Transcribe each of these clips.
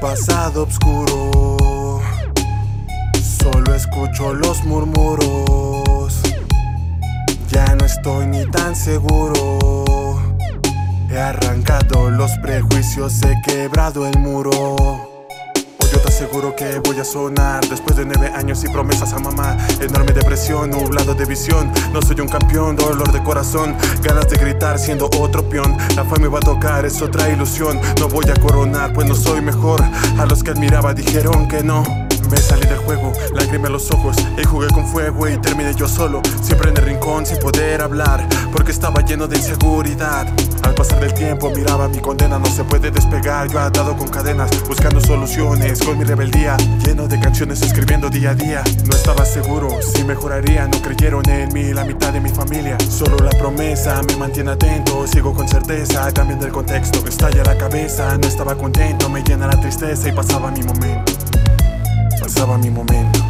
pasado oscuro. Solo escucho los murmuros. Ya no estoy ni tan seguro. He arrancado los prejuicios, he quebrado el muro. Aseguro que voy a sonar. Después de nueve años y promesas a mamá. Enorme depresión, nublado de visión. No soy un campeón, dolor de corazón. Ganas de gritar siendo otro peón. La fama va a tocar, es otra ilusión. No voy a coronar, pues no soy mejor. A los que admiraba dijeron que no me salí del juego, lágrima en los ojos Y jugué con fuego y terminé yo solo Siempre en el rincón sin poder hablar Porque estaba lleno de inseguridad. Al pasar del tiempo miraba mi condena No se puede despegar, yo atado con cadenas Buscando soluciones con mi rebeldía Lleno de canciones escribiendo día a día. No estaba seguro si mejoraría No creyeron en mí la mitad de mi familia Solo la promesa me mantiene atento Sigo con certeza, cambiando el contexto Estalla la cabeza, no estaba contento Me llena la tristeza y pasaba mi momento Pasaba mi momento,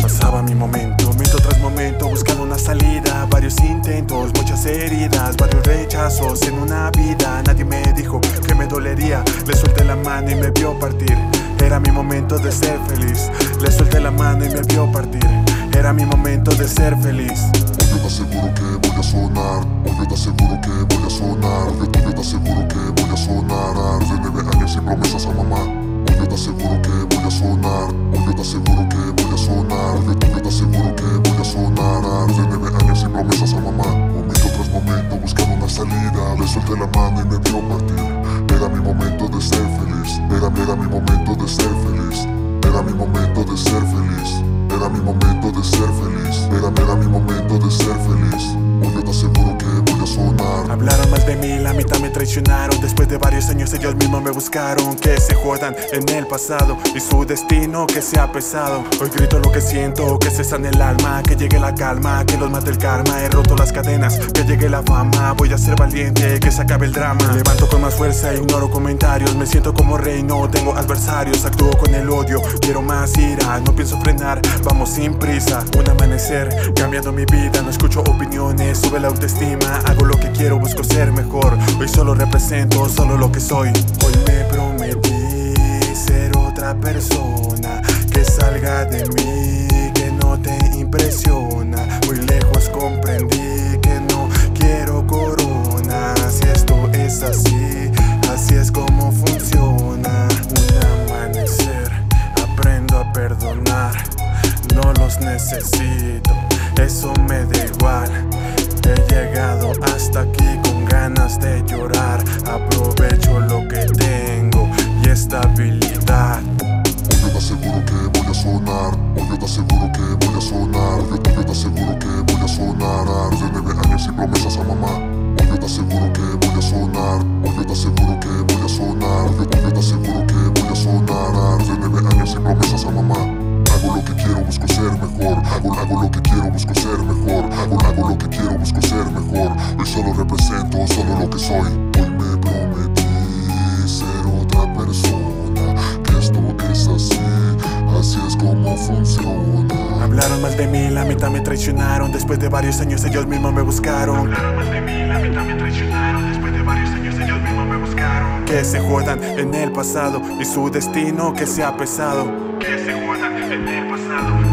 pasaba mi momento, momento tras momento, buscando una salida, varios intentos, muchas heridas, varios rechazos en una vida. Nadie me dijo que me dolería, le solté la mano y me vio partir. Era mi momento de ser feliz, le solté la mano y me vio partir. Era mi momento de ser feliz. Hoy yo te aseguro que voy a sonar, hoy yo te aseguro que voy a sonar, te, yo te aseguro que aseguro que voy a sonar, te, yo te aseguro que voy a sonar. De nueve años y promesas a mamá. Momento tras momento buscando una salida, le solté la mano y me vio partir. Era mi momento de ser feliz, era, era mi momento de ser feliz, era mi momento de ser feliz. Era mi momento de ser feliz, era, era mi momento de ser feliz. Hoy yo te aseguro que voy Hablaron mal de mí, la mitad me traicionaron. Después de varios años ellos mismos me buscaron. Que se jodan en el pasado y su destino que sea pesado. Hoy grito lo que siento, que se sane el alma, que llegue la calma, que los mate el karma. He roto las cadenas, que llegue la fama. Voy a ser valiente, que se acabe el drama. Levanto con más fuerza, ignoro comentarios. Me siento como rey, no tengo adversarios. Actúo con el odio, quiero más ira. No pienso frenar, vamos sin prisa. Un amanecer, cambiando mi vida. No escucho opiniones, sube la autoestima. Hago lo que quiero, busco ser mejor. Hoy solo represento, solo lo que soy. Hoy me prometí ser otra persona. Que salga de mí, que no te impresiona. Muy lejos comprendí que no quiero corona. Si esto es así, así es como funciona. Un amanecer, aprendo a perdonar. No los necesito, eso me da igual. He llegado hasta aquí con ganas de llorar. Aprovecho lo que tengo y estabilidad. Yo te aseguro que voy a sonar, yo te aseguro que voy a sonar, yo te, yo te aseguro que voy a sonar. De nueve años y promesas a mamá. Yo te aseguro que voy a sonar, yo te aseguro que voy a sonar, yo yo te aseguro mejor. Hago, lo que quiero, busco ser mejor. Hago, hago lo que quiero, busco ser mejor. Hoy solo represento, solo lo que soy. Hoy me prometí ser otra persona. Que esto es así, así es como funciona. Hablaron mal de mí, la mitad me traicionaron. Después de varios años ellos mismos me buscaron. Hablaron mal de mí, la mitad me traicionaron. Después de varios años ellos mismos me buscaron. Que se jodan en el pasado y su destino que sea pesado. Que se jodan en el pasado